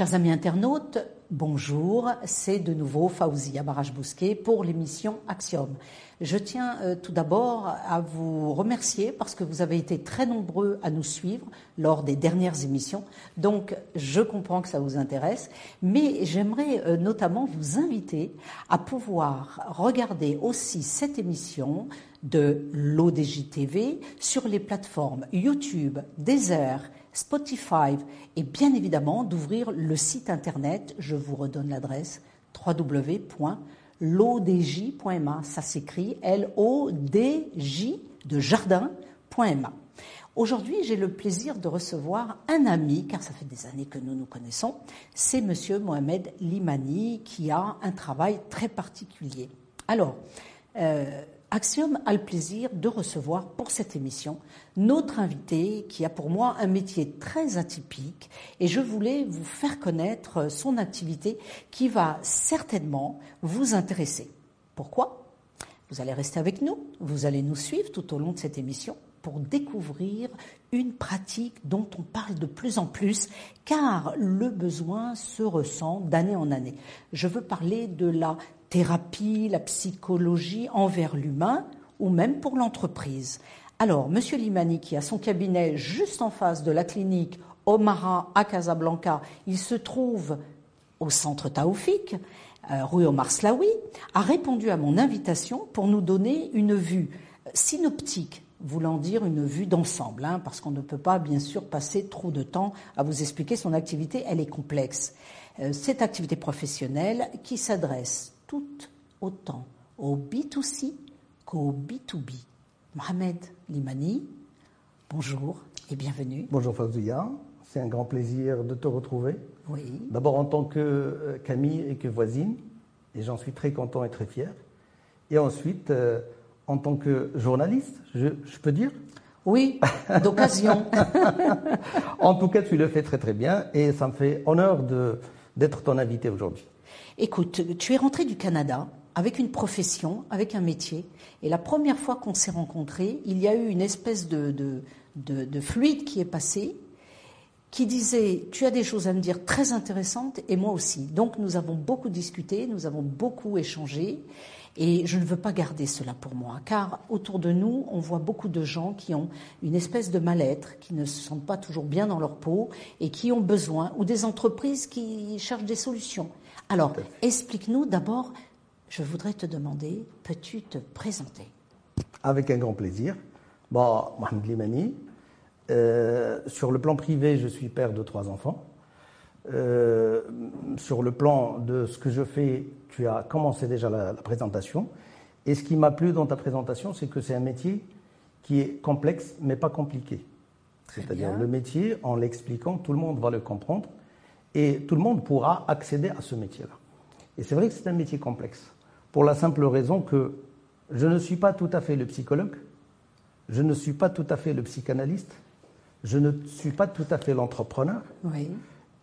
Chers amis internautes, bonjour, c'est de nouveau Faouzia Baraj-Bousquet pour l'émission Axiom. Je tiens euh, tout d'abord à vous remercier parce que vous avez été très nombreux à nous suivre lors des dernières émissions. Donc, je comprends que ça vous intéresse, mais j'aimerais euh, notamment vous inviter à pouvoir regarder aussi cette émission de l'ODJTV sur les plateformes YouTube, Deezer, Spotify et bien évidemment d'ouvrir le site internet, je vous redonne l'adresse www.lodj.ma. Ça s'écrit L-O-D-J de jardin.ma. Aujourd'hui, j'ai le plaisir de recevoir un ami, car ça fait des années que nous nous connaissons. C'est monsieur Mohamed Limani qui a un travail très particulier. Alors, euh, Axiom a le plaisir de recevoir pour cette émission notre invité qui a pour moi un métier très atypique et je voulais vous faire connaître son activité qui va certainement vous intéresser. Pourquoi? Vous allez rester avec nous, vous allez nous suivre tout au long de cette émission pour découvrir une pratique dont on parle de plus en plus, car le besoin se ressent d'année en année. Je veux parler de la thérapie, la psychologie envers l'humain ou même pour l'entreprise. Alors, Monsieur Limani, qui a son cabinet juste en face de la clinique Omara à Casablanca, il se trouve au centre Taoufik, euh, rue Omar Slaoui, a répondu à mon invitation pour nous donner une vue synoptique, voulant dire une vue d'ensemble, hein, parce qu'on ne peut pas bien sûr passer trop de temps à vous expliquer son activité, elle est complexe. Euh, cette activité professionnelle qui s'adresse tout autant au B2C qu'au B2B. Mohamed Limani, bonjour et bienvenue. Bonjour Fazouya, c'est un grand plaisir de te retrouver. Oui. D'abord en tant que euh, Camille et que voisine, et j'en suis très content et très fier. Et ensuite, euh, en tant que journaliste, je, je peux dire Oui, d'occasion. en tout cas, tu le fais très très bien et ça me fait honneur d'être ton invité aujourd'hui. Écoute, tu es rentré du Canada avec une profession, avec un métier, et la première fois qu'on s'est rencontrés, il y a eu une espèce de, de, fluide qui est passé, qui disait Tu as des choses à me dire très intéressantes, et moi aussi. Donc nous avons beaucoup discuté, nous avons beaucoup échangé, et je ne veux pas garder cela pour moi, car autour de nous, on voit beaucoup de gens qui ont une espèce de mal-être, qui ne se sentent pas toujours bien dans leur peau, et qui ont besoin, ou des entreprises qui cherchent des solutions. Alors, explique-nous d'abord, je voudrais te demander, peux-tu te présenter? Avec un grand plaisir. Bon, Mohamed Limani. Euh, sur le plan privé, je suis père de trois enfants. Euh, sur le plan de ce que je fais, tu as commencé déjà la, la présentation. Et ce qui m'a plu dans ta présentation, c'est que c'est un métier qui est complexe, mais pas compliqué. C'est-à-dire le métier, en l'expliquant, tout le monde va le comprendre et tout le monde pourra accéder à ce métier-là. Et c'est vrai que c'est un métier complexe, pour la simple raison que je ne suis pas tout à fait le psychologue, je ne suis pas tout à fait le psychanalyste, je ne suis pas tout à fait l'entrepreneur. Oui.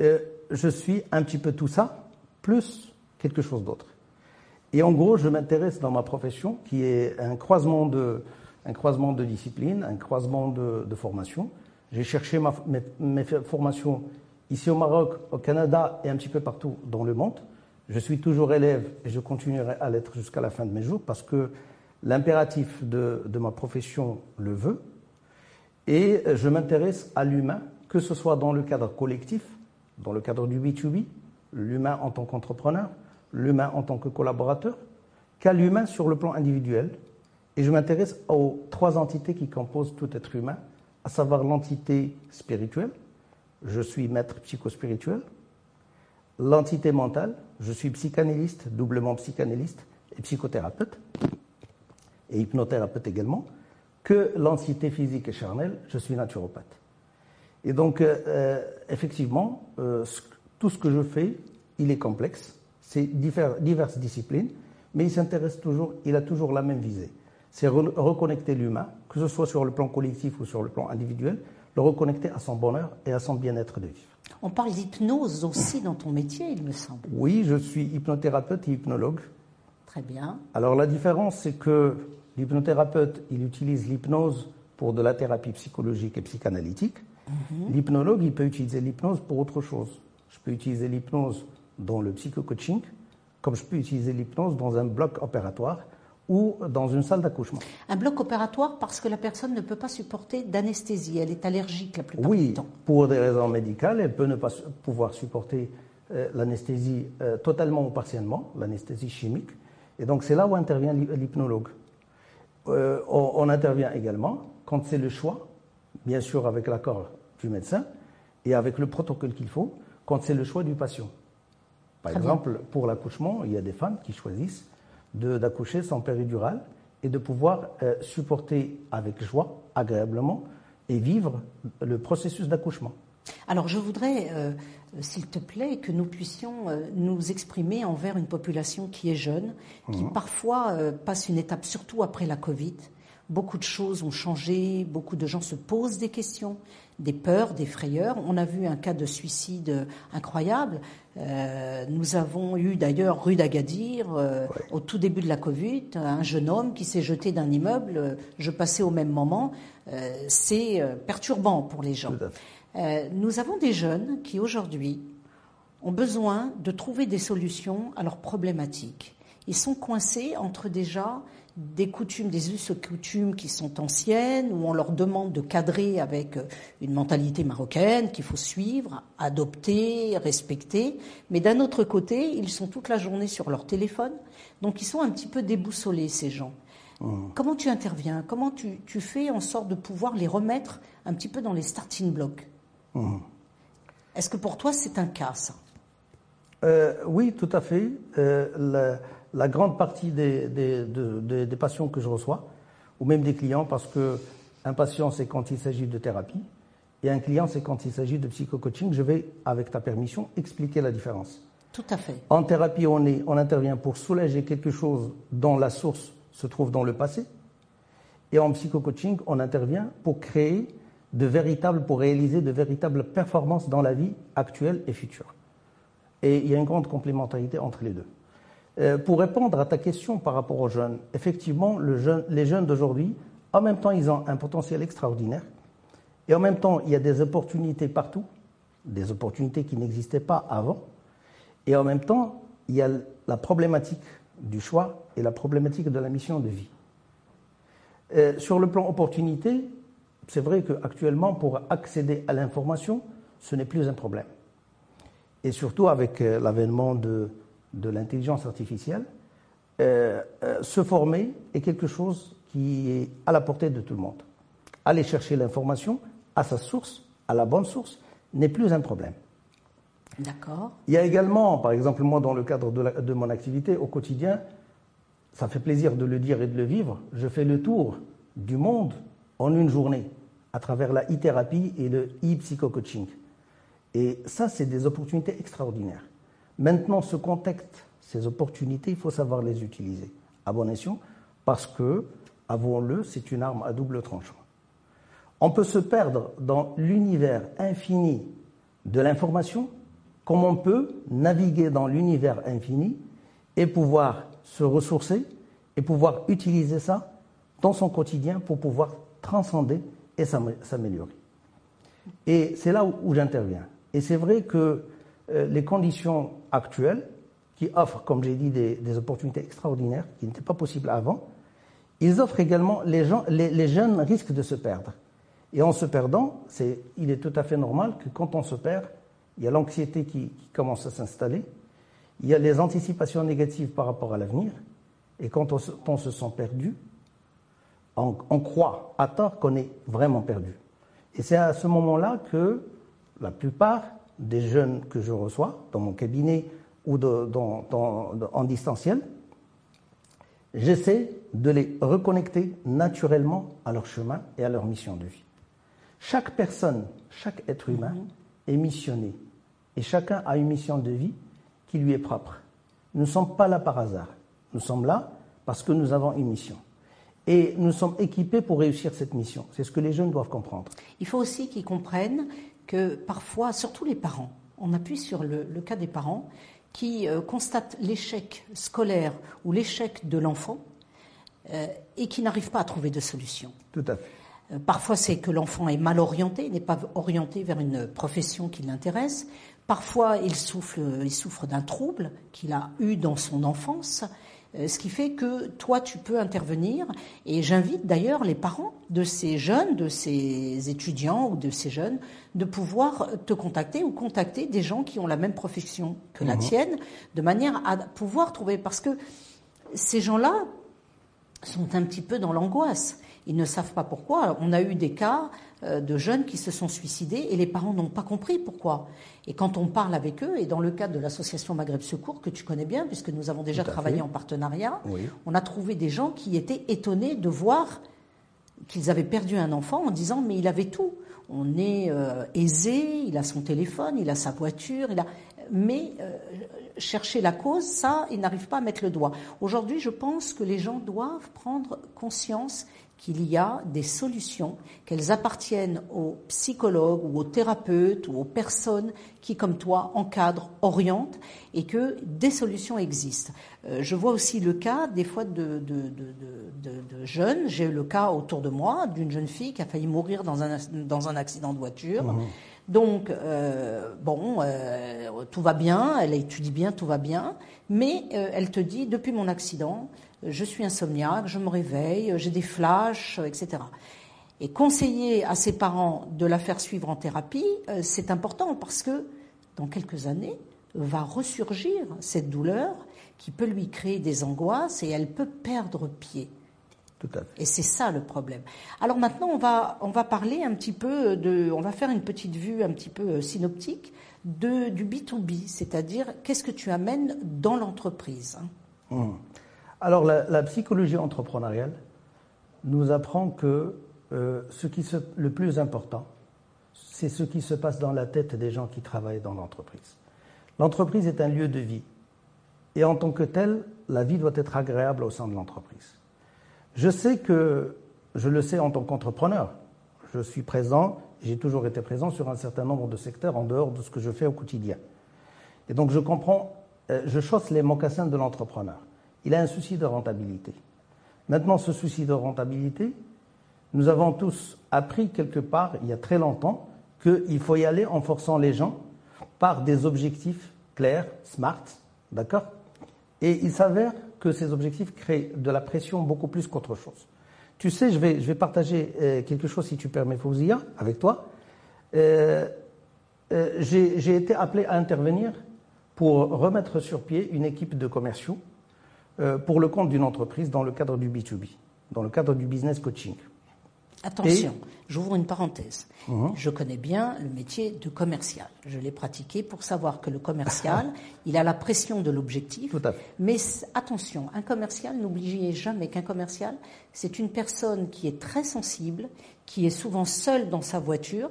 Euh, je suis un petit peu tout ça, plus quelque chose d'autre. Et en gros, je m'intéresse dans ma profession, qui est un croisement de, un croisement de disciplines, un croisement de, de formation. J'ai cherché ma, mes, mes formations ici au Maroc, au Canada et un petit peu partout dans le monde. Je suis toujours élève et je continuerai à l'être jusqu'à la fin de mes jours parce que l'impératif de, ma profession le veut. Et je m'intéresse à l'humain, que ce soit dans le cadre collectif, dans le cadre du B2B, l'humain en tant qu'entrepreneur, l'humain en tant que collaborateur, qu'à l'humain sur le plan individuel. Et je m'intéresse aux trois entités qui composent tout être humain, à savoir l'entité spirituelle, je suis maître psychospirituel. L'entité mentale, je suis psychanalyste, doublement psychanalyste et psychothérapeute, et hypnothérapeute également. Que l'entité physique et charnelle, je suis naturopathe. Et donc, euh, euh effectivement, euh, tout ce que je fais, il est complexe. C'est diverses disciplines, mais il s'intéresse toujours, il a toujours la même visée. C'est reconnecter l'humain, que ce soit sur le plan collectif ou sur le plan individuel, le reconnecter à son bonheur et à son bien-être de vivre. On parle d'hypnose aussi dans ton métier, il me semble. Oui, je suis hypnothérapeute et hypnologue. Très bien. Alors la différence, c'est que l'hypnothérapeute, il utilise l'hypnose pour de la thérapie psychologique et psychanalytique. Mhm. L'hypnologue, il peut utiliser l'hypnose pour autre chose. Je peux utiliser l'hypnose dans le psycho-coaching, comme je peux utiliser l'hypnose dans un bloc opératoire ou dans une salle d'accouchement. Un bloc opératoire parce que la personne ne peut pas supporter d'anesthésie, elle est allergique la plupart oui, du temps. pour des raisons médicales, elle peut ne pas pouvoir supporter euh, l'anesthésie euh, totalement ou partiellement, l'anesthésie chimique. Et donc c'est là où intervient l'hypnologue. Euh, on, intervient également quand c'est le choix, bien sûr avec l'accord du médecin et avec le protocole qu'il faut, quand c'est le choix du patient. Par exemple, pour l'accouchement, il y a des femmes qui choisissent d'accoucher sans péridurale et de pouvoir euh, supporter avec joie, agréablement, et vivre le processus d'accouchement. Alors je voudrais, euh, s'il te plaît, que nous puissions euh, nous exprimer envers une population qui est jeune, qui mhm. parfois passe une étape, surtout après la Covid. Beaucoup de choses ont changé, beaucoup de gens se posent des questions, des peurs, des frayeurs. On a vu un cas de suicide incroyable. Euh, nous avons eu d'ailleurs rue d'Agadir, euh, au tout début de la Covid, un jeune homme qui s'est jeté d'un immeuble. Je passais au même moment. Euh, c'est perturbant pour les gens. nous avons des jeunes qui aujourd'hui ont besoin de trouver des solutions à leurs problématiques. Ils sont coincés entre déjà des coutumes, des us et coutumes qui sont anciennes, où on leur demande de cadrer avec euh, une mentalité marocaine qu'il faut suivre, adopter, respecter. Mais d'un autre côté, ils sont toute la journée sur leur téléphone, donc ils sont un petit peu déboussolés, ces gens. Mmh. Comment tu interviens? Comment tu, fais en sorte de pouvoir les remettre un petit peu dans les starting blocks? Mmh. Est-ce que pour toi, c'est un cas, ça? Euh, Oui, tout à fait. Euh, la grande partie des, des, patients que je reçois, ou même des clients, parce que un patient, c'est quand il s'agit de thérapie, et un client, c'est quand il s'agit de psycho-coaching. Je vais, avec ta permission, expliquer la différence. Tout à fait. En thérapie, on, est, on intervient pour soulager quelque chose dont la source se trouve dans le passé. Et en psycho-coaching, on intervient pour créer de véritables, pour réaliser de véritables performances dans la vie actuelle et future. Et il y a une grande complémentarité entre les deux. Euh, pour répondre à ta question par rapport aux jeunes, effectivement, les jeunes d'aujourd'hui, en même temps, ils ont un potentiel extraordinaire. Et en même temps, il y a des opportunités partout, des opportunités qui n'existaient pas avant. Et en même temps, il y a la problématique du choix et la problématique de la mission de vie. Euh, sur le plan opportunité, c'est vrai qu'actuellement, pour accéder à l'information, ce n'est plus un problème. Et surtout avec euh, l'avènement de de l'intelligence artificielle, euh, euh, se former est quelque chose qui est à la portée de tout le monde. Aller chercher l'information à sa source, à la bonne source, n'est plus un problème. D'accord. Il y a également, par exemple, moi, dans le cadre de, de, mon activité au quotidien, ça fait plaisir de le dire et de le vivre, je fais le tour du monde en une journée à travers la e-thérapie et le e-psycho-coaching. Et ça, c'est des opportunités extraordinaires. Maintenant, ce contexte, ces opportunités, il faut savoir les utiliser à bon escient parce que, avouons-le, c'est une arme à double tranchant. On peut se perdre dans l'univers infini de l'information comme on peut naviguer dans l'univers infini et pouvoir se ressourcer et pouvoir utiliser ça dans son quotidien pour pouvoir transcender et s'améliorer. Et c'est là où j'interviens. Et c'est vrai que les conditions actuelles, qui offrent, comme j'ai dit, des, opportunités extraordinaires qui n'étaient pas possibles avant, ils offrent également, les, gens, les, jeunes risquent de se perdre. Et en se perdant, il est tout à fait normal que quand on se perd, il y a l'anxiété qui, commence à s'installer, il y a les anticipations négatives par rapport à l'avenir, et quand on se, sent perdu, on, on croit à tort qu'on est vraiment perdu. Et c'est à ce moment-là que la plupart des jeunes que je reçois dans mon cabinet ou en distanciel, j'essaie de les reconnecter naturellement à leur chemin et à leur mission de vie. Chaque personne, chaque être humain mhm. est missionné et chacun a une mission de vie qui lui est propre. Nous ne sommes pas là par hasard. Nous sommes là parce que nous avons une mission. Et nous sommes équipés pour réussir cette mission. C'est ce que les jeunes doivent comprendre. Il faut aussi qu'ils comprennent que parfois, surtout les parents, on appuie sur le, cas des parents qui euh, constatent l'échec scolaire ou l'échec de l'enfant euh, et qui n'arrivent pas à trouver de solution. Tout à fait. Euh, parfois, c'est que l'enfant est mal orienté, n'est pas orienté vers une profession qui l'intéresse. Parfois, il souffre, il souffre d'un trouble qu'il a eu dans son enfance, ce qui fait que toi, tu peux intervenir. Et j'invite d'ailleurs les parents de ces jeunes, de ces étudiants ou de ces jeunes, de pouvoir te contacter ou contacter des gens qui ont la même profession que la mhm. tienne, de manière à pouvoir trouver. Parce que ces gens-là sont un petit peu dans l'angoisse. Ils ne savent pas pourquoi. On a eu des cas euh, de jeunes qui se sont suicidés et les parents n'ont pas compris pourquoi. Et quand on parle avec eux, et dans le cadre de l'association Maghreb Secours, que tu connais bien, puisque nous avons déjà travaillé en partenariat, on a trouvé des gens qui étaient étonnés de voir qu'ils avaient perdu un enfant en disant mais il avait tout. On est euh, aisé, il a son téléphone, il a sa voiture, il a... mais euh, chercher la cause, ça, ils n'arrivent pas à mettre le doigt. Aujourd'hui, je pense que les gens doivent prendre conscience qu'il y a des solutions, qu'elles appartiennent aux psychologues ou aux thérapeutes ou aux personnes qui, comme toi, encadrent, orientent et que des solutions existent. Euh, je vois aussi le cas des fois de, jeunes. J'ai eu le cas autour de moi d'une jeune fille qui a failli mourir dans un, dans un accident de voiture. Mmh. Donc, euh, bon, euh, tout va bien, elle étudie bien, tout va bien, mais elle te dit, depuis mon accident, je suis insomniaque, je me réveille, j'ai des flashs, etc. Et conseiller à ses parents de la faire suivre en thérapie, euh, c'est important parce que dans quelques années va ressurgir cette douleur qui peut lui créer des angoisses et elle peut perdre pied. Tout à fait. Et c'est ça le problème. Alors maintenant, on va, on va parler un petit peu de, on va faire une petite vue un petit peu euh, synoptique de, du B2B, c'est-à-dire qu'est-ce que tu amènes dans l'entreprise. Hein? Mmh. Alors, la, psychologie entrepreneuriale nous apprend que euh, ce qui se, le plus important, c'est ce qui se passe dans la tête des gens qui travaillent dans l'entreprise. L'entreprise est un lieu de vie. Et en tant que tel, la vie doit être agréable au sein de l'entreprise. Je sais que, je le sais en tant qu'entrepreneur, je suis présent, j'ai toujours été présent sur un certain nombre de secteurs en dehors de ce que je fais au quotidien. Et donc je comprends, euh, je chausse les mocassins de l'entrepreneur il a un souci de rentabilité. Maintenant, ce souci de rentabilité, nous avons tous appris quelque part, il y a très longtemps, qu'il faut y aller en forçant les gens par des objectifs clairs, smart, d'accord? Et il s'avère que ces objectifs créent de la pression beaucoup plus qu'autre chose. Tu sais, je vais, je vais partager euh, quelque chose, si tu permets, Fouzia, avec toi. Euh, euh, j'ai été appelé à intervenir pour remettre sur pied une équipe de commerciaux pour le compte d'une entreprise dans le cadre du B2B, dans le cadre du business coaching. Attention, j'ouvre une parenthèse. Mhm. Je connais bien le métier de commercial. Je l'ai pratiqué pour savoir que le commercial, il a la pression de l'objectif. Mais attention, un commercial, n'oubliez jamais qu'un commercial, c'est une personne qui est très sensible, qui est souvent seule dans sa voiture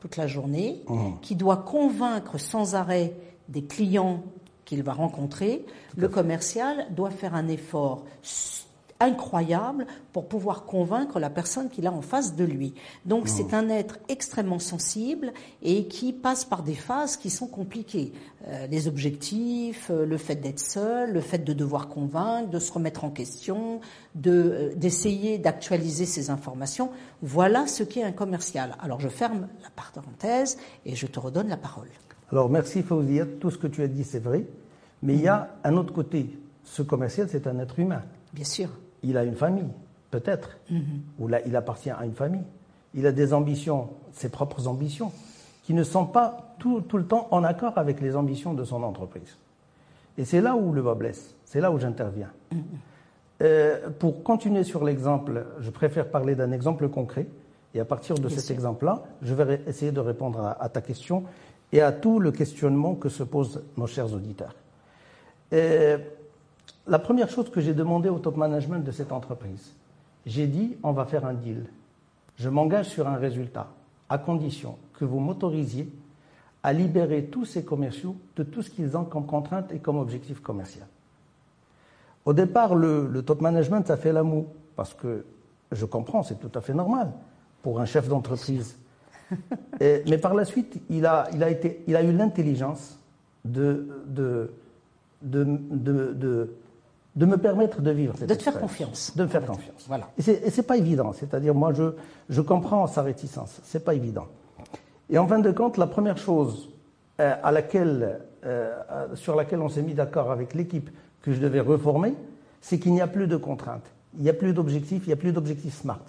toute la journée, mhm. qui doit convaincre sans arrêt des clients qu'il va rencontrer, le commercial doit faire un effort incroyable pour pouvoir convaincre la personne qu'il a en face de lui. Donc c'est un être extrêmement sensible et qui passe par des phases qui sont compliquées. Euh, les objectifs, euh, le fait d'être seul, le fait de devoir convaincre, de se remettre en question, de euh, d'essayer d'actualiser ses informations. Voilà ce qu'est un commercial. Alors je ferme la parenthèse et je te redonne la parole. Alors merci Fauzia, tout ce que tu as dit c'est vrai, mais il y a un autre côté. Ce commercial, c'est un être humain. Bien sûr. Il a une famille, peut-être, mhm. ou là, il appartient à une famille. Il a des ambitions, ses propres ambitions, qui ne sont pas tout, le temps en accord avec les ambitions de son entreprise. Et c'est là où le bas blesse, c'est là où j'interviens. Mhm. Euh, pour continuer sur l'exemple, je préfère parler d'un exemple concret. Et à partir de cet exemple-là, je vais essayer de répondre à ta question et à tout le questionnement que se posent nos chers auditeurs. Et la première chose que j'ai demandé au top management de cette entreprise, j'ai dit on va faire un deal. Je m'engage sur un résultat, à condition que vous m'autorisiez à libérer tous ces commerciaux de tout ce qu'ils ont comme contrainte et comme objectif commercial. Au départ, le, top management, ça fait l'amour, parce que je comprends, c'est tout à fait normal pour un chef d'entreprise mais par la suite, il a, il a, été, il a eu l'intelligence de, de, de, de, de me permettre de vivre cette De te faire confiance. De me faire confiance. Voilà. Et c'est c'est pas évident. C'est-à-dire, moi, je, je comprends sa réticence. C'est pas évident. Et en fin de compte, la première chose euh, à laquelle, euh, euh, sur laquelle on s'est mis d'accord avec l'équipe que je devais reformer, c'est qu'il n'y a plus de contraintes. Il n'y a plus d'objectifs, il n'y a plus d'objectifs SMART.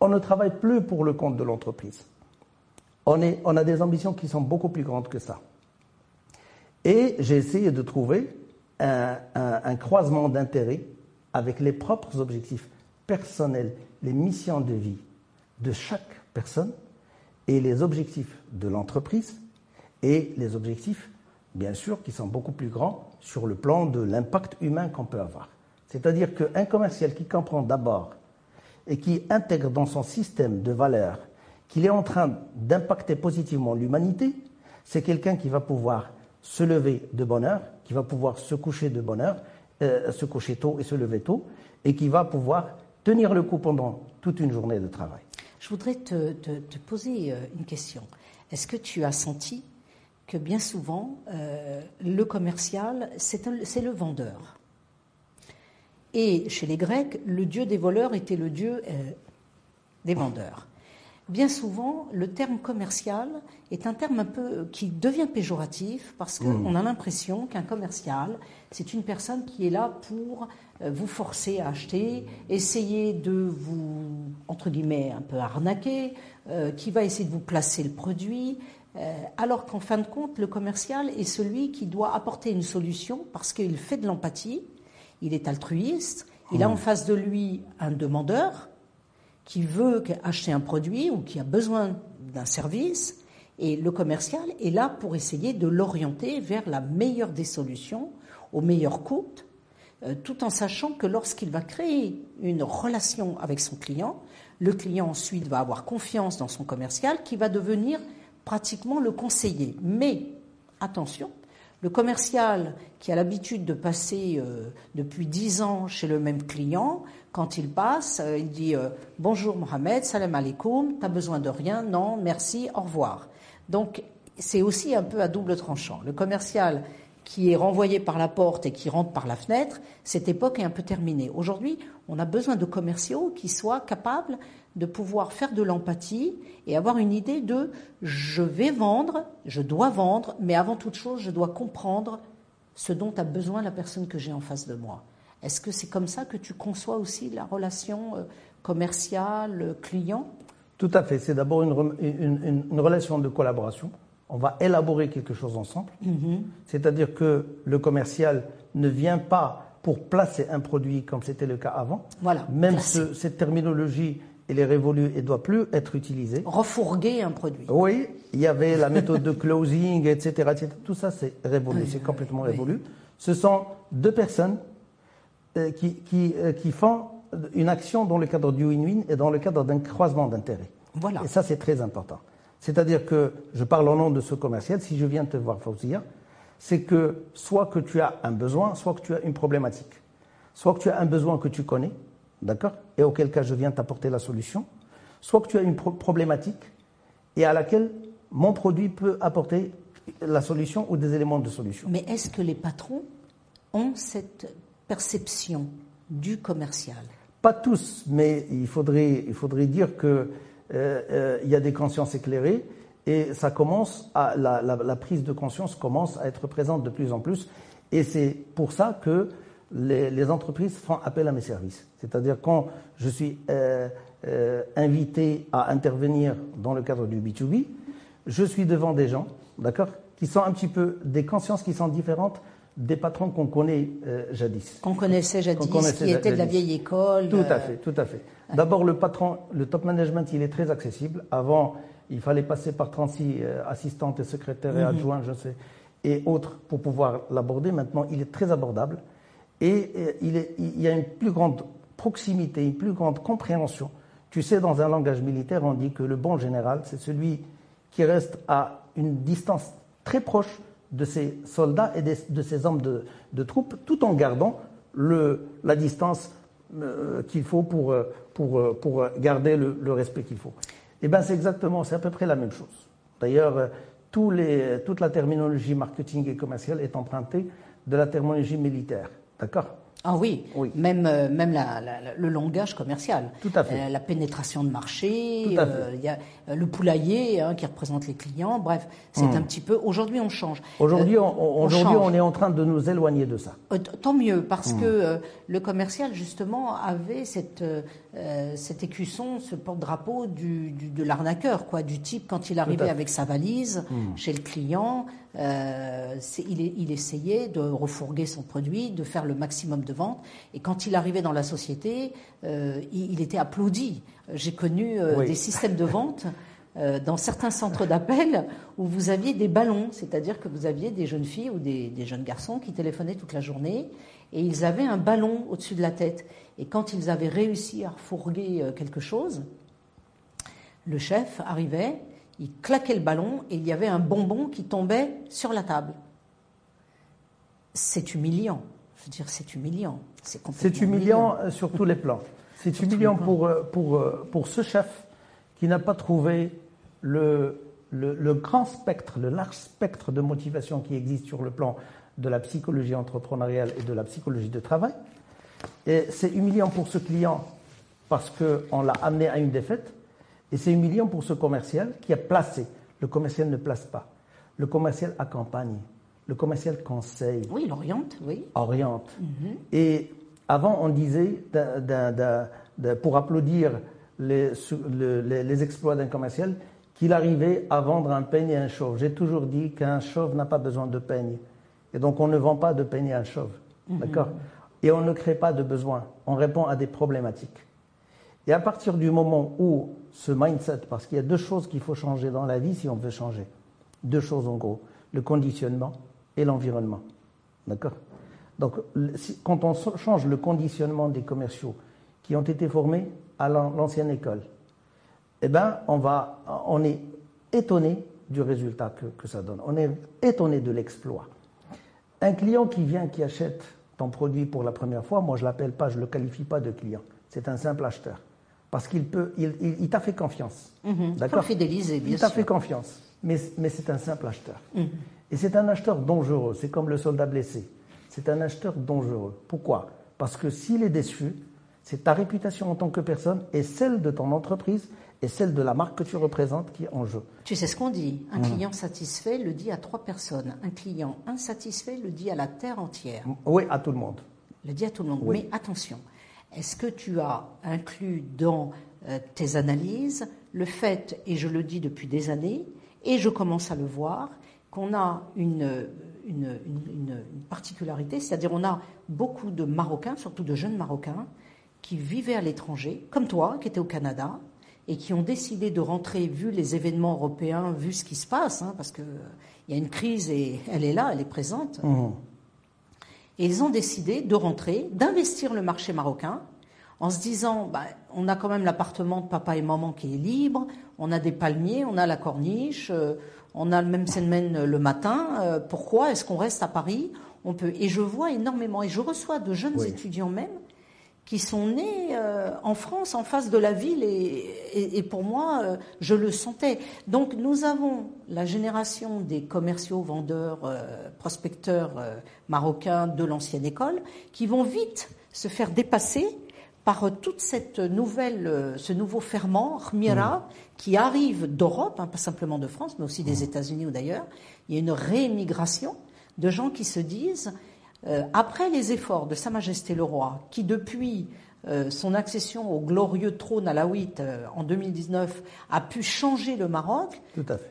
On ne travaille plus pour le compte de l'entreprise. On, est- on a des ambitions qui sont beaucoup plus grandes que ça. Et j'ai essayé de trouver un, un- un croisement d'intérêts avec les propres objectifs personnels, les missions de vie de chaque personne et les objectifs de l'entreprise et les objectifs, bien sûr, qui sont beaucoup plus grands sur le plan de l'impact humain qu'on peut avoir. C'est-à-dire qu'un commercial qui comprend d'abord et qui intègre dans son système de valeurs qu'il est en train d'impacter positivement l'humanité, c'est quelqu'un qui va pouvoir se lever de bonne heure, qui va pouvoir se coucher de bonne heure, euh, se coucher tôt et se lever tôt, et qui va pouvoir tenir le coup pendant toute une journée de travail. Je voudrais te, poser euh, une question. Est-ce que tu as senti que bien souvent, euh, le commercial, c'est le vendeur? Et chez les Grecs, le dieu des voleurs était le dieu des vendeurs. Bien souvent, le terme commercial est un terme un peu qui devient péjoratif parce qu'on a l'impression qu'un commercial, c'est une personne qui est là pour euh, vous forcer à acheter, essayer de vous, entre guillemets, un peu arnaquer, euh, qui va essayer de vous placer le produit, euh, alors qu'en fin de compte, le commercial est celui qui doit apporter une solution parce qu'il fait de l'empathie, il est altruiste, il a en face de lui un demandeur qui veut acheter un produit ou qui a besoin d'un service, et le commercial est là pour essayer de l'orienter vers la meilleure des solutions, au meilleur coût, euh, tout en sachant que lorsqu'il va créer une relation avec son client, le client ensuite va avoir confiance dans son commercial qui va devenir pratiquement le conseiller. Mais attention, le commercial qui a l'habitude de passer euh, depuis 10 ans chez le même client, quand il passe, euh, il dit euh, Bonjour Mohamed, salam alaikum, t'as besoin de rien Non, merci, au revoir. Donc c'est aussi un peu à double tranchant. Le commercial qui est renvoyé par la porte et qui rentre par la fenêtre, cette époque est un peu terminée. Aujourd'hui, on a besoin de commerciaux qui soient capables de pouvoir faire de l'empathie et avoir une idée de je vais vendre, je dois vendre, mais avant toute chose, je dois comprendre ce dont a besoin la personne que j'ai en face de moi. Est-ce que c'est comme ça que tu conçois aussi la relation euh, commerciale-client Tout à fait. C'est d'abord une, une- une- une relation de collaboration. On va élaborer quelque chose ensemble. C'est-à-dire que le commercial ne vient pas pour placer un produit comme c'était le cas avant. Voilà, Même ce- cette terminologie, elle est révolue et doit plus être utilisée. Refourguer un produit. Oui, il y avait la méthode de closing, etc. etc. Tout ça, c'est révolu, c'est complètement révolu. Ce sont deux personnes euh, qui, qui, euh, qui font une action dans le cadre du win-win et dans le cadre d'un croisement d'intérêts. Voilà. Et ça, c'est très important. C'est-à-dire que je parle au nom de ce commercial, si je viens te voir, Fauzia, c'est que soit que tu as un besoin, soit que tu as une problématique. Soit que tu as un besoin que tu connais, d'accord Et auquel cas je viens t'apporter la solution. Soit que tu as une pro- problématique et à laquelle mon produit peut apporter la solution ou des éléments de solution. Mais est-ce que les patrons ont cette perception du commercial? Pas tous, mais il faudrait, il faudrait dire que euh, euh, il y a des consciences éclairées et ça commence à, la, la- la prise de conscience commence à être présente de plus en plus. Et c'est pour ça que les, les entreprises font appel à mes services. C'est-à-dire quand je suis euh, euh, invité à intervenir dans le cadre du B2B, je suis devant des gens, d'accord, qui sont un petit peu des consciences qui sont différentes des patrons qu'on connaît euh, jadis. Qu'on connaissait jadis, Qu'on connaissait qui était de la vieille école Tout à fait, tout à fait. D'abord, le patron, le top management, il est très accessible. Avant, il fallait passer par 36 euh, assistantes et secrétaires et adjoints, je sais, et autres pour pouvoir l'aborder. Maintenant, il est très abordable et euh, il, y a une plus grande proximité, une plus grande compréhension. Tu sais, dans un langage militaire, on dit que le bon général, c'est celui qui reste à une distance très proche de ses soldats et de ses hommes de, de troupes, tout en gardant la distance euh, qu'il faut pour, euh, pour, pour garder le, respect qu'il faut. Eh bien, c'est exactement, c'est à peu près la même chose. D'ailleurs, toute la terminologie marketing et commerciale est empruntée de la terminologie militaire. D'accord Ah oui, Oui. même, euh, même la- la- la- le langage commercial. Tout à fait. Euh, la pénétration de marché, Tout à euh, il y a le poulailler hein, qui représente les clients. Bref, c'est un petit peu. Aujourd'hui, on change. Hmm. Aujourd'hui, on, on- aujourd'hui, change. on est en train de nous éloigner de ça. Tant mieux, parce Hmm. que le commercial, justement, avait cette, cet écusson, ce porte-drapeau du, du- de l'arnaqueur, quoi, du type, quand il arrivait avec sa valise chez le client, euh, il essayait de refourguer son produit, de faire le maximum de ventes, et quand il arrivait dans la société, euh, il, il était applaudi. J'ai connu euh, Oui. des systèmes de vente euh, dans certains centres d'appel où vous aviez des ballons, c'est-à-dire que vous aviez des jeunes filles ou des, des jeunes garçons qui téléphonaient toute la journée et ils avaient un ballon au-dessus de la tête. Et quand ils avaient réussi à refourguer quelque chose, le chef arrivait, il claquait le ballon et il y avait un bonbon qui tombait sur la table. C'est humiliant. Je veux dire, c'est humiliant. C'est C'est humiliant euh, sur tous les plans. C'est humiliant pour, euh, pour, euh, pour ce chef qui n'a pas trouvé le, le, le grand spectre, le large spectre de motivation qui existe sur le plan de la psychologie entrepreneuriale et de la psychologie de travail. Et c'est humiliant pour ce client parce qu'on l'a amené à une défaite. Et c'est humiliant pour ce commercial qui a placé. Le commercial ne place pas. Le commercial accompagne. Le commercial conseille Oui, il oriente, oui. oriente. Et avant, on disait, pour applaudir les, les- les exploits d'un commercial, qu'il arrivait à vendre un peigne et un chauve. J'ai toujours dit qu'un chauve n'a pas besoin de peigne. Et donc, on ne vend pas de peigne et un chauve. D'accord? Et on ne crée pas de besoin. On répond à des problématiques. Et à partir du moment où ce mindset, parce qu'il y a deux choses qu'il faut changer dans la vie si on veut changer. Deux choses en gros. Le conditionnement et l'environnement. D'accord? Donc, quand on change le conditionnement des commerciaux qui ont été formés à l'an- l'ancienne école, eh ben, on, va, on est étonné du résultat que, que ça donne. On est étonné de l'exploit. Un client qui vient, qui achète ton produit pour la première fois, moi je l'appelle pas, je le qualifie pas de client. C'est un simple acheteur. Parce qu'il peut, il, il- il t'a fait confiance. Il faut le fidéliser, bien Il t'a fait confiance. Mais, mais c'est un simple acheteur. Et c'est un acheteur dangereux. C'est comme le soldat blessé. C'est un acheteur dangereux. Pourquoi? Parce que s'il est déçu, c'est ta réputation en tant que personne et celle de ton entreprise et celle de la marque que tu représentes qui est en jeu. Tu sais ce qu'on dit? Un client satisfait le dit à trois personnes. Un client insatisfait le dit à la terre entière. Oui, à tout le monde. Le dit à tout le monde. Oui. Mais attention, est-ce que tu as inclus dans euh, tes analyses le fait, et je le dis depuis des années, et je commence à le voir, qu'on a une, particularité, c'est-à-dire on a beaucoup de Marocains, surtout de jeunes Marocains, qui vivaient à l'étranger, comme toi, qui étais au Canada, et qui ont décidé de rentrer, vu les événements européens, vu ce qui se passe, hein, parce qu'il y a une crise et elle est là, elle est présente. Et ils ont décidé de rentrer, d'investir le marché marocain, en se disant, bah, on a quand même l'appartement de papa et maman qui est libre, on a des palmiers, on a la corniche, euh, on a le même semaine le matin. euh, pourquoi est-ce qu'on reste à Paris? On peut. Et je vois énormément, et je reçois de jeunes Oui. étudiants même qui sont nés euh, en France, en face de la ville, et, et- et pour moi, euh, je le sentais. Donc nous avons la génération des commerciaux, vendeurs, euh, prospecteurs euh, marocains de l'ancienne école, qui vont vite se faire dépasser par toute cette nouvelle, euh, ce nouveau ferment, Khmira, qui arrive d'Europe, hein, pas simplement de France, mais aussi des États-Unis ou d'ailleurs. Il y a une réémigration de gens qui se disent, après les efforts de Sa Majesté le Roi, qui depuis euh, son accession au glorieux trône alaouite euh, en 2019 a pu changer le Maroc,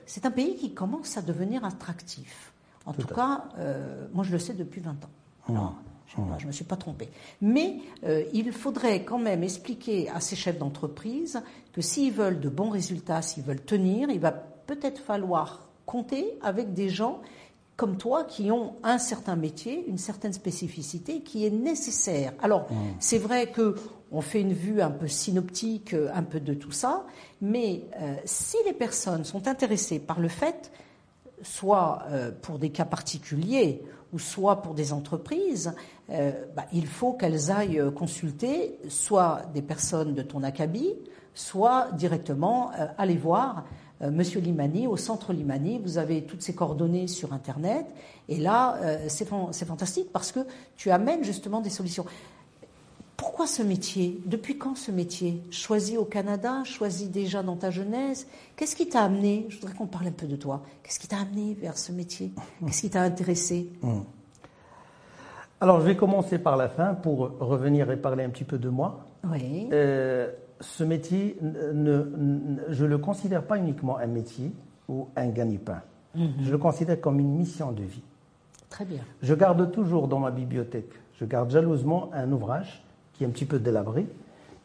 c'est un pays qui commence à devenir attractif. En tout, cas, euh, moi je le sais depuis 20 ans. Alors, je ne me suis pas trompée. Mais euh, il faudrait quand même expliquer à ces chefs d'entreprise que s'ils veulent de bons résultats, s'ils veulent tenir, il va peut-être falloir compter avec des gens comme toi qui ont un certain métier, une certaine spécificité qui est nécessaire. Alors, c'est vrai que on fait une vue un peu synoptique, euh, un peu de tout ça, mais euh, si les personnes sont intéressées par le fait soit euh, pour des cas particuliers ou soit pour des entreprises, euh, bah, il faut qu'elles aillent consulter soit des personnes de ton acabit, soit directement aller voir Monsieur Limani, au centre Limani. Vous avez toutes ces coordonnées sur Internet. Et là, euh, c'est fantastique parce que tu amènes justement des solutions. Pourquoi ce métier? Depuis quand ce métier? Choisi au Canada Choisi déjà dans ta jeunesse? Qu'est-ce qui t'a amené? Je voudrais qu'on parle un peu de toi. Qu'est-ce qui t'a amené vers ce métier? Qu'est-ce qui t'a intéressé? Hmm. Alors, je vais commencer par la fin pour revenir et parler un petit peu de moi. Oui. Euh, ce métier, je ne le considère pas uniquement un métier ou un gagne-pain. Mhm. Je le considère comme une mission de vie. Très bien. Je garde toujours dans ma bibliothèque, je garde jalousement un ouvrage qui est un petit peu délabré,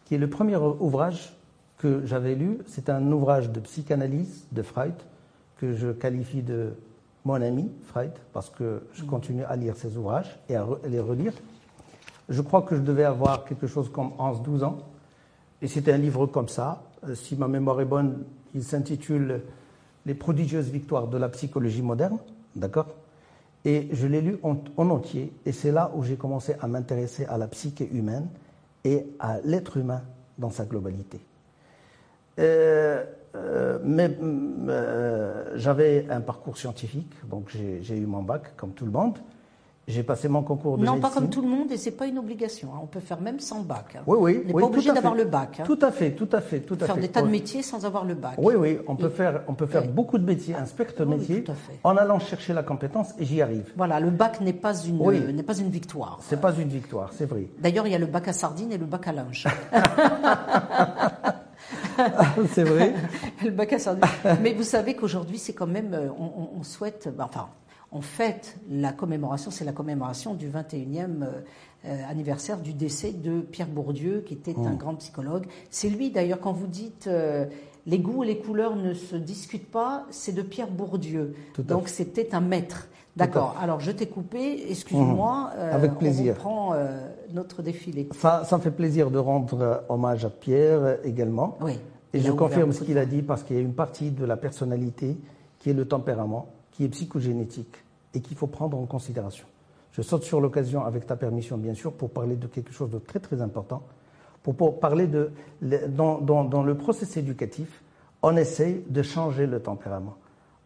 qui est le premier ouvrage que j'avais lu. C'est un ouvrage de psychanalyse de Freud, que je qualifie de mon ami Freud, parce que je mhm. continue à lire ses ouvrages et à les relire. Je crois que je devais avoir quelque chose comme 11-12 ans. Et c'était un livre comme ça. Euh, si ma mémoire est bonne, il s'intitule Les prodigieuses victoires de la psychologie moderne. D'accord? Et je l'ai lu en, entier. Et c'est là où j'ai commencé à m'intéresser à la psyché humaine et à l'être humain dans sa globalité. Euh, euh, mais j'avais un parcours scientifique, donc j'ai eu mon bac comme tout le monde. J'ai passé mon concours de Non, pas comme tout le monde, et c'est pas une obligation. Hein. On peut faire même sans bac. Hein. Oui, oui. On n'est pas obligé d'avoir le bac. Hein. Tout à fait, tout à fait, tout à faire des tas de métiers sans avoir le bac. Oui, oui. On peut faire, on peut faire beaucoup de métiers, inspecteur oui, métier, en allant chercher la compétence, et j'y arrive. Voilà, le bac n'est pas une, n'est pas une victoire. C'est pas une victoire, c'est vrai. D'ailleurs, il y a le bac à sardines et le bac à linge. c'est vrai. le bac à sardines. Mais vous savez qu'aujourd'hui, c'est quand même, euh, on, on souhaite, bah, enfin, en fait, la commémoration, c'est la commémoration du 21e euh, euh, anniversaire du décès de Pierre Bourdieu, qui était un mmh. grand psychologue. C'est lui, d'ailleurs, quand vous dites euh, les goûts et les couleurs ne se discutent pas, c'est de Pierre Bourdieu. Donc c'était un maître. D'accord. Alors je t'ai coupé, excuse-moi. Mmh. Avec plaisir. On reprend notre défilé. Ça, ça me fait plaisir de rendre hommage à Pierre également. Oui. Et je confirme ce qu'il a dit parce qu'il y a une partie de la personnalité qui est le tempérament qui est psychogénétique et qu'il faut prendre en considération. Je saute sur l'occasion, avec ta permission bien sûr, pour parler de quelque chose de très très important. Pour, parler de. Dans, dans, le processus éducatif, on essaie de changer le tempérament.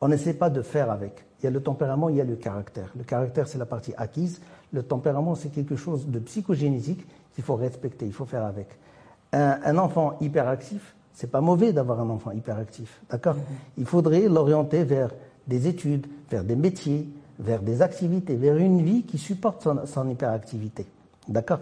On n'essaie pas de faire avec. Il y a le tempérament, il y a le caractère. Le caractère, c'est la partie acquise. Le tempérament, c'est quelque chose de psychogénétique qu'il faut respecter, il faut faire avec. Un, un enfant hyperactif, c'est pas mauvais d'avoir un enfant hyperactif, d'accord? Mm-hmm. Il faudrait l'orienter vers des études, vers des métiers, vers des activités, vers une vie qui supporte son, hyperactivité. D'accord?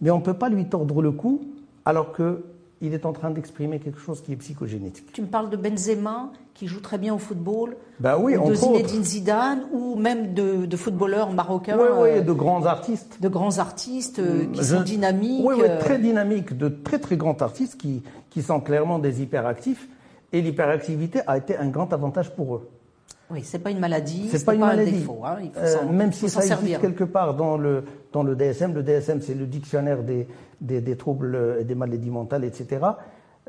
Mais on ne peut pas lui tordre le cou alors qu'il est en train d'exprimer quelque chose qui est psychogénétique. Tu me parles de Benzema, qui joue très bien au football, ben oui, ou de Zinedine Zidane, ou même de, footballeurs marocains. Oui, oui, euh, de grands artistes. De grands artistes euh, qui sont dynamiques. Oui, oui, euh. très dynamiques, de très très grands artistes qui, qui sont clairement des hyperactifs. Et l'hyperactivité a été un grand avantage pour eux. Oui, c'est pas une maladie, c'est pas, pas une maladie. un défaut. Hein. Euh, même si ça existe quelque part dans le, dans le DSM, le DSM c'est le dictionnaire des, des, des, troubles et des maladies mentales, etc.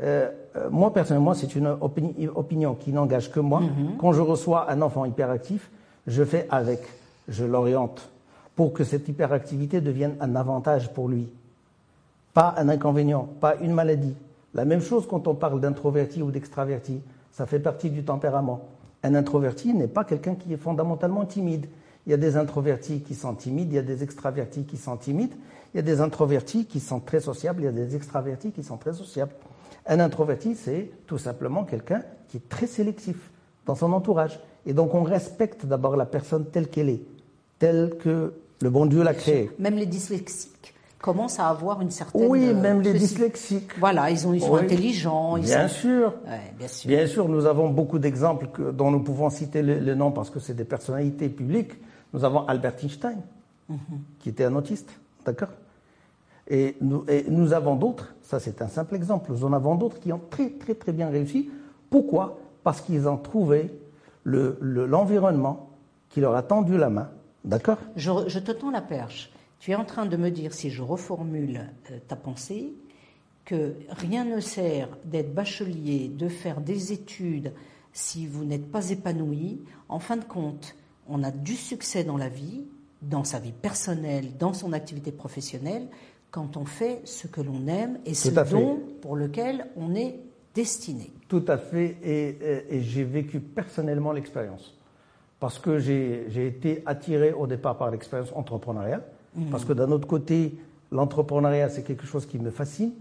Euh, euh, moi personnellement, c'est une opinion qui n'engage que moi. Mm-hmm. Quand je reçois un enfant hyperactif, je fais avec, je l'oriente pour que cette hyperactivité devienne un avantage pour lui, pas un inconvénient, pas une maladie. La même chose quand on parle d'introverti ou d'extraverti, ça fait partie du tempérament. Un introverti n'est pas quelqu'un qui est fondamentalement timide. Il y a des introvertis qui sont timides, il y a des extravertis qui sont timides, il y a des introvertis qui sont très sociables, il y a des extravertis qui sont très sociables. Un introverti, c'est tout simplement quelqu'un qui est très sélectif dans son entourage. Et donc on respecte d'abord la personne telle qu'elle est, telle que le bon Dieu l'a créée. Même les dyslexiques commencent à avoir une certaine. Oui, même les dyslexiques. Voilà, ils, ont, ils sont intelligents. bien, sûr. bien sûr. Bien sûr, nous avons beaucoup d'exemples dont nous pouvons citer les, noms parce que c'est des personnalités publiques. Nous avons Albert Einstein, mhm. qui était un autiste, d'accord? Et nous, et nous avons d'autres, ça c'est un simple exemple, nous en avons d'autres qui ont très très très bien réussi. Pourquoi? Parce qu'ils ont trouvé l'environnement le, qui leur a tendu la main, d'accord? Je, je te tends la perche. Tu es en train de me dire, si je reformule euh, ta pensée, que rien ne sert d'être bachelier, de faire des études si vous n'êtes pas épanoui. En fin de compte, on a du succès dans la vie, dans sa vie personnelle, dans son activité professionnelle, quand on fait ce que l'on aime et ce dont pour lequel on est destinée. Tout à fait, et, j'ai vécu personnellement l'expérience. Parce que j'ai été attiré au départ par l'expérience entrepreneuriale, mmh. parce que d'un autre côté, l'entrepreneuriat, c'est quelque chose qui me fascine.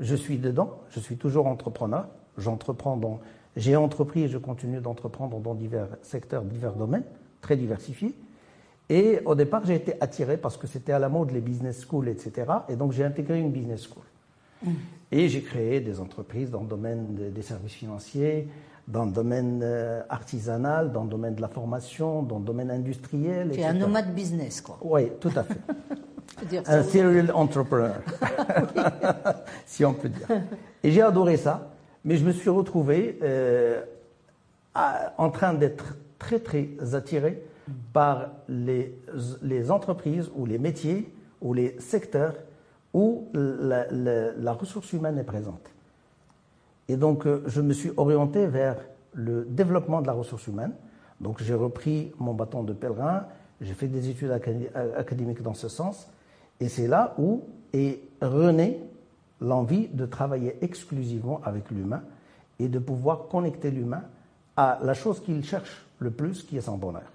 Je suis dedans, je suis toujours entrepreneur, j'entreprends dans, j'ai entrepris et je continue d'entreprendre dans divers secteurs, divers domaines, très diversifiés. Et au départ, j'ai été attiré parce que c'était à la mode les business schools, etc. Et donc j'ai intégré une business school. Mm. Et j'ai créé des entreprises dans le domaine des services financiers, dans le domaine euh, artisanal, dans le domaine de la formation, dans le domaine industriel. Tu es un nomade business, quoi. Oui, tout à fait. un serial entrepreneur, si on peut dire. Et j'ai adoré ça, mais je me suis retrouvé euh, en train d'être très, très attiré par les, les, entreprises ou les métiers ou les secteurs où la, la, ressource humaine est présente. Et donc, euh, je me suis orienté vers le développement de la ressource humaine. Donc, j'ai repris mon bâton de pèlerin, j'ai fait des études académiques dans ce sens, et c'est là où est rené l'envie de travailler exclusivement avec l'humain et de pouvoir connecter l'humain à la chose qu'il cherche le plus, qui est son bonheur.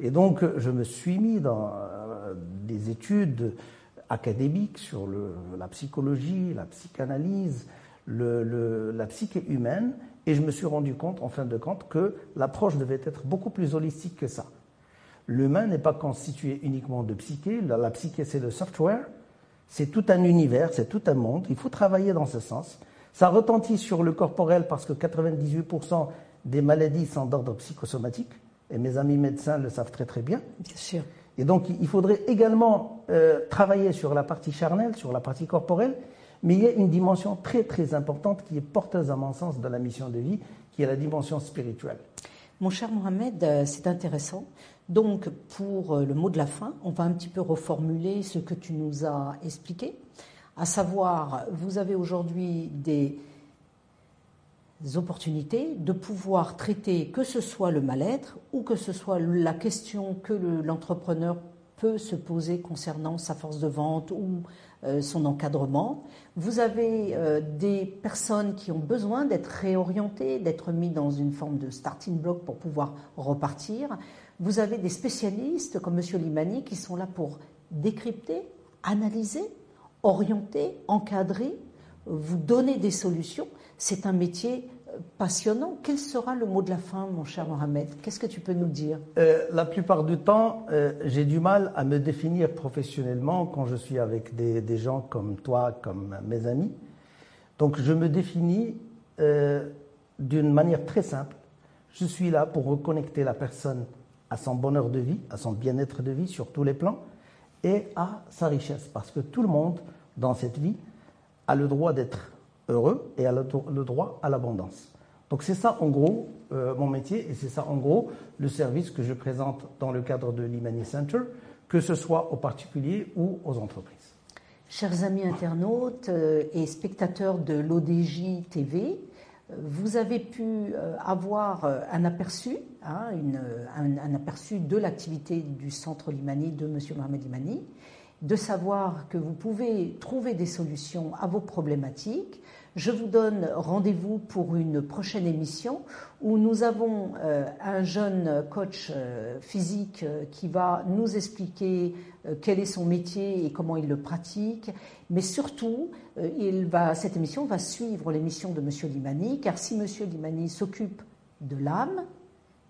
Et donc, je me suis mis dans euh, des études académiques sur la psychologie, la psychanalyse, la psyché humaine, et je me suis rendu compte, en fin de compte, que l'approche devait être beaucoup plus holistique que ça. L'humain n'est pas constitué uniquement de psyché, la, psyché c'est le software, c'est tout un univers, c'est tout un monde, il faut travailler dans ce sens. Ça retentit sur le corporel parce que 98% des maladies sont d'ordre psychosomatique et mes amis médecins le savent très très bien. Bien sûr. Et donc il faudrait également euh, travailler sur la partie charnelle, sur la partie corporelle, mais il y a une dimension très très importante qui est porteuse à mon sens de la mission de vie, qui est la dimension spirituelle. Mon cher Mohamed, euh, c'est intéressant. Donc pour euh, le mot de la fin, on va un petit peu reformuler ce que tu nous as expliqué, à savoir, vous avez aujourd'hui des opportunités de pouvoir traiter que ce soit le mal-être ou que ce soit la question que l'entrepreneur peut se poser concernant sa force de vente ou son encadrement. Vous avez euh, des personnes qui ont besoin d'être réorientées, d'être mis dans une forme de starting block pour pouvoir repartir. Vous avez des spécialistes comme M. Limani qui sont là pour décrypter, analyser, orienter, encadrer, vous donner des solutions. C'est un métier euh, passionnant. Quel sera le mot de la fin, mon cher Mohamed? Qu'est-ce que tu peux nous dire? Euh, La plupart du temps, euh, j'ai du mal à me définir professionnellement quand je suis avec des, gens comme toi, comme mes amis. Donc je me définis d'une manière très simple. Je suis là pour reconnecter la personne à son bonheur de vie, à son bien-être de vie sur tous les plans et à sa richesse. Parce que tout le monde, dans cette vie, a le droit d'être heureux et a le, droit à l'abondance. Donc c'est ça en gros euh, mon métier et c'est ça en gros le service que je présente dans le cadre de l'Imani Center, que ce soit aux particuliers ou aux entreprises. Chers amis internautes euh, et spectateurs de l'ODJ TV, euh, vous avez pu avoir un aperçu, hein, un, un, aperçu de l'activité du centre Limani de M. Mohamed Limani, de savoir que vous pouvez trouver des solutions à vos problématiques, je vous donne rendez-vous pour une prochaine émission où nous avons euh, un jeune coach euh, physique euh, qui va nous expliquer quel est son métier et comment il le pratique. Mais surtout, il va, cette émission va suivre l'émission de M. Limani, car si M. Limani s'occupe de l'âme,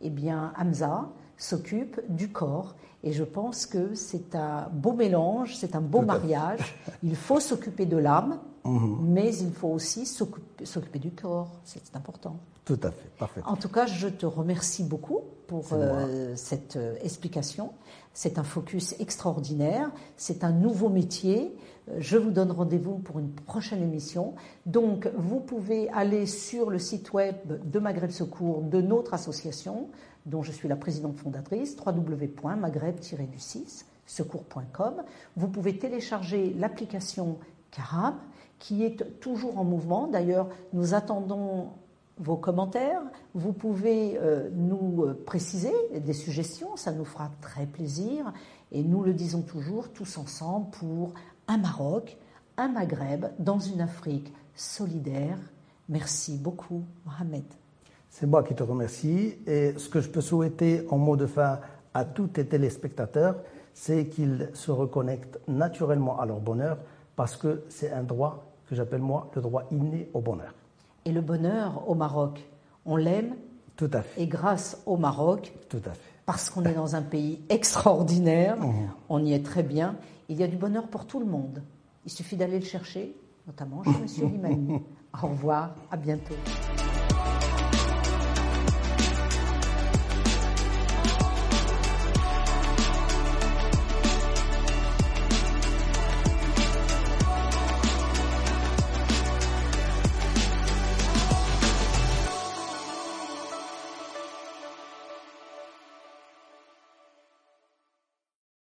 eh bien Hamza s'occupe du corps. Et je pense que c'est un beau mélange, c'est un beau mariage. Il faut s'occuper de l'âme, Mhm. Mais il faut aussi s'occuper du corps, c'est important. Tout à fait, parfait. En tout cas, je te remercie beaucoup pour euh, cette euh, explication. C'est un focus extraordinaire, c'est un nouveau métier. Euh, je vous donne rendez-vous pour une prochaine émission. Donc, vous pouvez aller sur le site web de Maghreb Secours, de notre association, dont je suis la présidente fondatrice, www.maghreb-du6 secours.com. Vous pouvez télécharger l'application Carab qui est toujours en mouvement. D'ailleurs, nous attendons vos commentaires. Vous pouvez euh, nous euh, préciser des suggestions, ça nous fera très plaisir. Et nous le disons toujours, tous ensemble, pour un Maroc, un Maghreb, dans une Afrique solidaire, Merci beaucoup, Mohamed. C'est moi qui te remercie. Et ce que je peux souhaiter en mot de fin à tous tes téléspectateurs, c'est qu'ils se reconnectent naturellement à leur bonheur parce que c'est un droit que j'appelle moi le droit inné au bonheur. Et le bonheur au Maroc, on l'aime Tout à fait. et grâce au Maroc, Tout à fait. parce qu'on est dans un pays extraordinaire, Mhm. on y est très bien, il y a du bonheur pour tout le monde. Il suffit d'aller le chercher, notamment chez M. Limani. Au revoir, à bientôt.